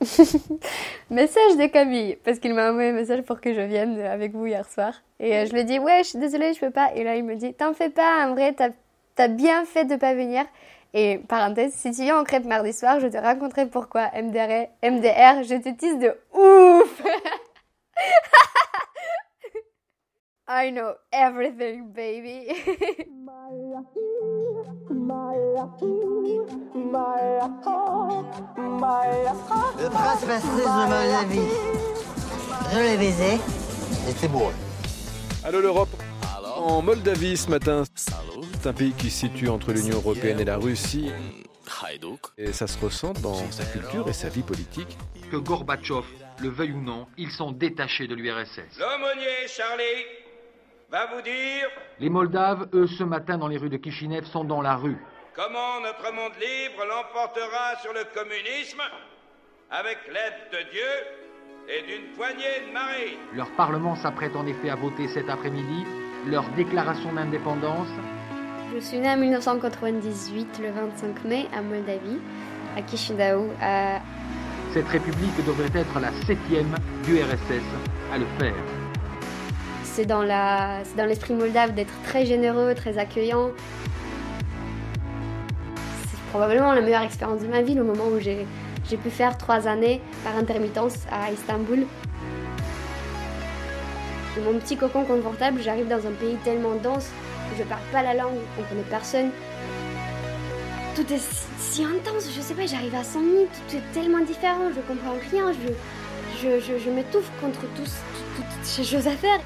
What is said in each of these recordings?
message de Camille, parce qu'il m'a envoyé un message pour que je vienne avec vous hier soir. Et euh, je lui ai dit, ouais, je suis désolée, je peux pas. Et là, il me dit, t'en fais pas, en vrai, t'as as bien fait de pas venir. Et parenthèse, si tu viens en crêpe mardi soir, je te raconterai pourquoi MDR, MDR je te tease de ouf I know everything, baby. Le prince de Moldavie. Je l'ai baisé. C'était beau. Allô l'Europe En Moldavie ce matin, c'est un pays qui se situe entre l'Union Européenne et la Russie. Et ça se ressent dans sa culture et sa vie politique. Que Gorbatchev le veuille ou non, ils sont détachés de l'URSS. L'aumônier Charlie va vous dire Les Moldaves, eux, ce matin dans les rues de Kishinev, sont dans la rue. comment notre monde libre l'emportera sur le communisme avec l'aide de Dieu et d'une poignée de marines. Leur parlement s'apprête en effet à voter cet après-midi leur déclaration d'indépendance. Je suis née en 1998, le 25 mai, à Moldavie, à Chisinau, à Cette république devrait être la septième du RSS à le faire. C'est dans l'esprit moldave d'être très généreux, très accueillant. C'est probablement la meilleure expérience de ma vie, le moment où j'ai pu faire trois années par intermittence à Istanbul. De mon petit cocon confortable, j'arrive dans un pays tellement dense où je parle pas la langue, on connaît personne. Tout est si, intense, je sais pas, j'arrive à 100 000, tout est tellement différent, je comprends rien, je, m'étouffe contre toutes ces choses à faire.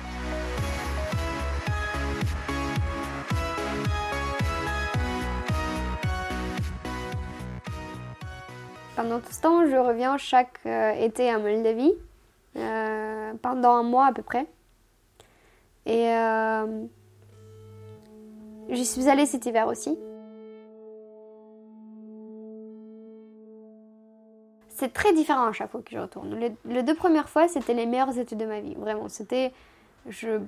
Pendant tout ce temps, je reviens chaque euh, été à Moldavie, euh, pendant un mois à peu près. Et euh, j'y suis allée cet hiver aussi. C'est très différent à chaque fois que je retourne. Les, deux premières fois, c'était les meilleures études de ma vie. Vraiment, c'était. Je,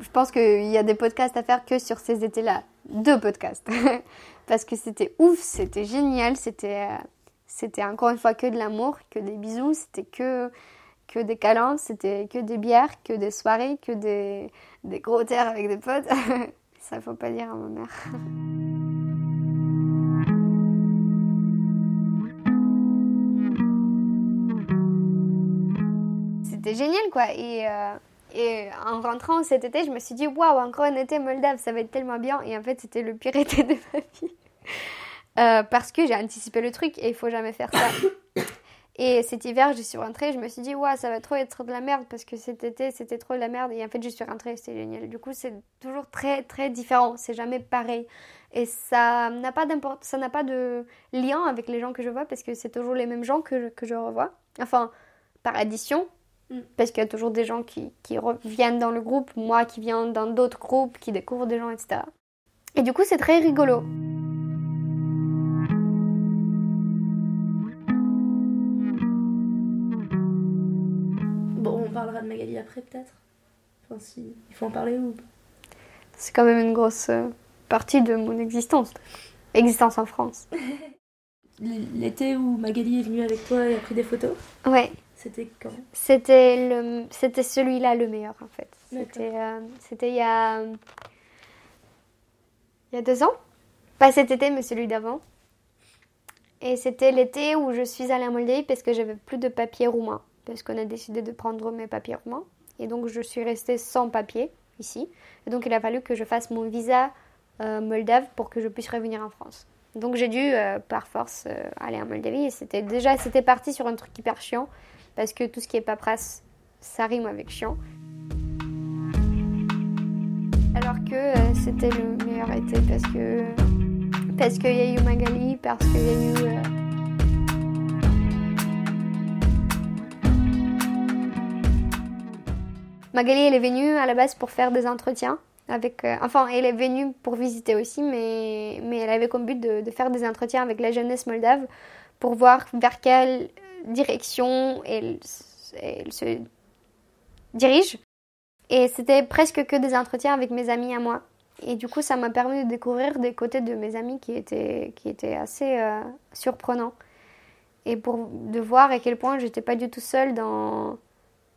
je pense qu'il y a des podcasts à faire que sur ces étés-là. Deux podcasts. Parce que c'était ouf, c'était génial, c'était. C'était encore une fois que de l'amour, que des bisous, c'était que, que des câlins, c'était que des bières, que des soirées, que des, des gros terres avec des potes. Ça, faut pas dire à ma mère. C'était génial, quoi. Et, euh, et en rentrant cet été, je me suis dit, waouh, encore un été moldave, ça va être tellement bien. Et en fait, c'était le pire été de ma vie. Euh, parce que j'ai anticipé le truc et il faut jamais faire ça. Et cet hiver, je suis rentrée, je me suis dit, waouh, ça va trop être de la merde parce que cet été, c'était trop de la merde. Et en fait, je suis rentrée, c'était génial. Du coup, c'est toujours très, très différent. C'est jamais pareil. Et ça n'a pas d'import- ça n'a pas de lien avec les gens que je vois parce que c'est toujours les mêmes gens que je, que je revois. Enfin, par addition, parce qu'il y a toujours des gens qui, qui reviennent dans le groupe, moi qui viens dans d'autres groupes, qui découvrent des gens, etc. Et du coup, c'est très rigolo. Parlera de Magali après peut-être? Enfin, si. Il faut en parler ou. C'est quand même une grosse euh, partie de mon existence. Existence en France. L'été où Magali est venue avec toi et a pris des photos, Ouais, c'était quand? C'était le, c'était celui-là le meilleur en fait. C'était, euh, c'était il y a, il y a deux ans. Pas cet été, mais celui d'avant. Et c'était l'été où je suis allée en Moldavie parce que j'avais plus de papiers roumains. Parce qu'on a décidé de prendre mes papiers roumains. Et donc je suis restée sans papier ici. Et donc il a fallu que je fasse mon visa euh, moldave pour que je puisse revenir en France. Donc j'ai dû euh, par force euh, aller en Moldavie. Et c'était déjà c'était parti sur un truc hyper chiant parce que tout ce qui est paperasse, ça rime avec chiant. Alors que c'était le meilleur été parce que parce qu'il y a eu Magali, parce qu'il y a eu Magali, elle est venue à la base pour faire des entretiens. Avec, euh, enfin, elle est venue pour visiter aussi, mais, mais elle avait comme but de, faire des entretiens avec la jeunesse moldave pour voir vers quelle direction elle se dirige. Et c'était presque que des entretiens avec mes amis à moi. Et du coup, ça m'a permis de découvrir des côtés de mes amis qui étaient, qui étaient assez euh, surprenants. et pour de voir à quel point j'étais pas du tout seule dans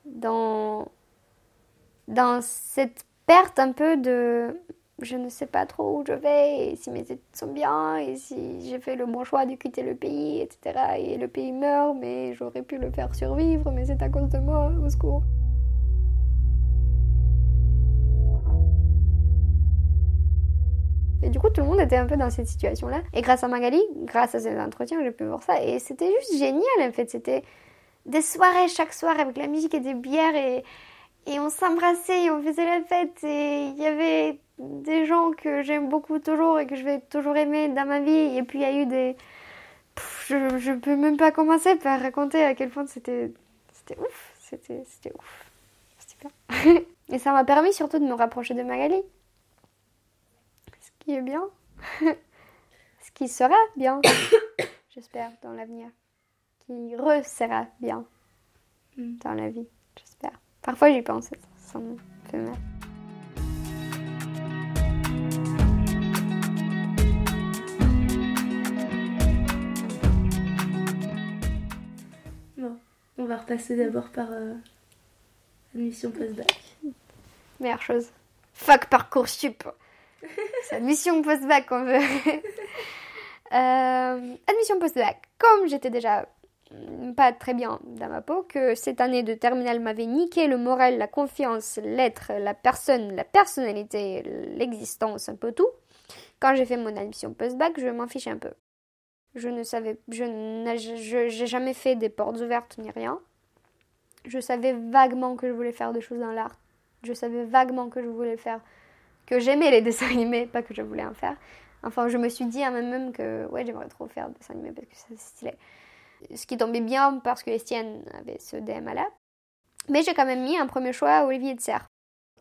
dans dans cette perte un peu de je ne sais pas trop où je vais et si mes études sont bien et si j'ai fait le bon choix de quitter le pays etc et le pays meurt mais j'aurais pu le faire survivre mais c'est à cause de moi au secours Et du coup, tout le monde était un peu dans cette situation-là. Et grâce à Magali, grâce à ces entretiens, j'ai pu voir ça. Et c'était juste génial, en fait. C'était des soirées chaque soir avec la musique et des bières. Et, et on s'embrassait et on faisait la fête. Et il y avait des gens que j'aime beaucoup toujours et que je vais toujours aimer dans ma vie. Et puis, il y a eu des... je, ne peux même pas commencer par raconter à quel point c'était c'était ouf. C'était ouf. C'était bien. et ça m'a permis surtout de me rapprocher de Magali est bien. Ce qui sera bien, j'espère, dans l'avenir. Qui re-sera bien mm. dans la vie, j'espère. Parfois j'y pense, ça me fait mal. Bon, on va repasser d'abord par euh, admission post-bac. Meilleure chose. Fuck Parcoursup c'est admission post-bac qu'on veut. Euh, admission post-bac. Comme j'étais déjà pas très bien dans ma peau, que cette année de terminale m'avait niqué le moral, la confiance, l'être, la personne, la personnalité, l'existence, un peu tout. Quand j'ai fait mon admission post-bac, je m'en fichais un peu. Je ne savais, je n'ai jamais fait des portes ouvertes ni rien. Je savais vaguement que je voulais faire des choses dans l'art. Je savais vaguement que je voulais faire que j'aimais les dessins animés, pas que je voulais en faire. Enfin, je me suis dit à moi-même que ouais, j'aimerais trop faire des dessins animés parce que c'est stylé. Ce qui tombait bien parce que Estienne avait ce DMA-là. Mais j'ai quand même mis un premier choix à Olivier de Serre,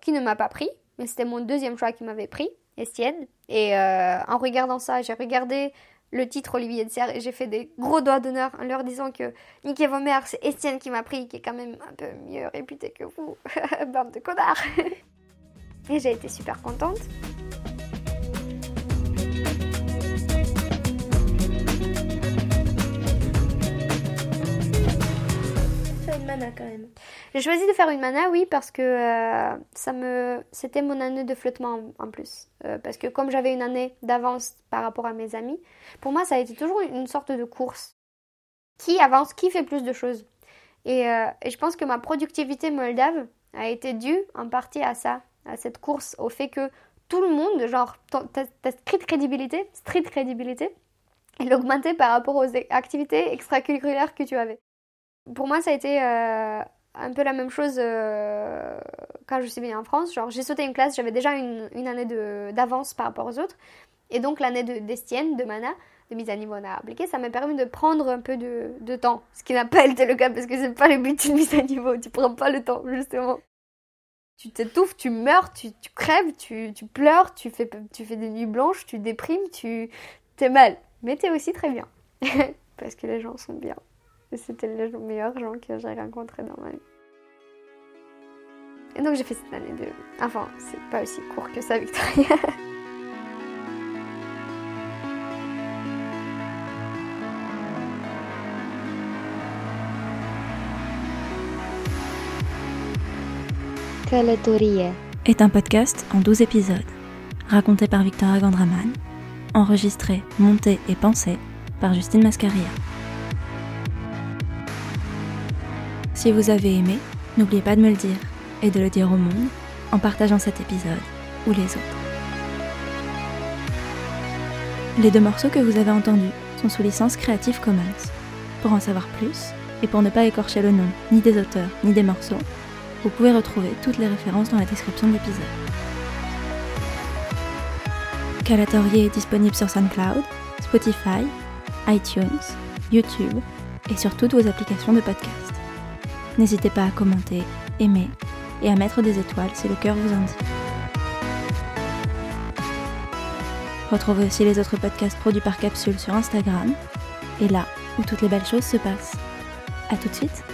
qui ne m'a pas pris, mais c'était mon deuxième choix qui m'avait pris, Estienne. Et euh, en regardant ça, j'ai regardé le titre Olivier de Serre et j'ai fait des gros doigts d'honneur en leur disant que Nicky Vomer, c'est Estienne qui m'a pris, qui est quand même un peu mieux réputé que vous, bande de connards. Et j'ai été super contente. Mana quand même. J'ai choisi de faire une mana, oui, parce que euh, ça me, c'était mon année de flottement en, plus. Euh, parce que comme j'avais une année d'avance par rapport à mes amis, pour moi, ça a été toujours une sorte de course. Qui avance, qui fait plus de choses. Et, euh, je pense que ma productivité moldave a été due en partie à ça, à cette course, au fait que tout le monde, genre ta, street crédibilité, street crédibilité, elle augmentait par rapport aux activités extracurriculaires que tu avais. Pour moi, ça a été euh, un peu la même chose euh, quand je suis venue en France. Genre, j'ai sauté une classe, j'avais déjà une, une année d'avance par rapport aux autres. Et donc, l'année d'Estienne, de, Mana, de mise à niveau à appliquer, ça m'a permis de prendre un peu de, de temps. Ce qui n'a pas été le cas parce que c'est pas le but d'une mise à niveau. Tu prends pas le temps, justement tu t'étouffes, tu meurs, tu, tu crèves, tu, tu, pleures, tu fais, tu fais des nuits blanches, tu déprimes, tu t'es mal. Mais t'es aussi très bien. Parce que les gens sont bien. Et c'était les meilleurs gens que j'ai rencontrés dans ma vie. Et donc j'ai fait cette année de... Enfin, c'est pas aussi court que ça, Victoria. est un podcast en 12 épisodes, raconté par Victoria Gandraman, enregistré, monté et pensé par Justine Mascaria. Si vous avez aimé, n'oubliez pas de me le dire et de le dire au monde en partageant cet épisode ou les autres. Les deux morceaux que vous avez entendus sont sous licence Creative Commons. Pour en savoir plus, et pour ne pas écorcher le nom ni des auteurs ni des morceaux, vous pouvez retrouver toutes les références dans la description de l'épisode. Calatorier est disponible sur SoundCloud, Spotify, iTunes, YouTube et sur toutes vos applications de podcast. N'hésitez pas à commenter, aimer et à mettre des étoiles si le cœur vous indique. Retrouvez aussi les autres podcasts produits par Capsule sur Instagram et là où toutes les belles choses se passent. A tout de suite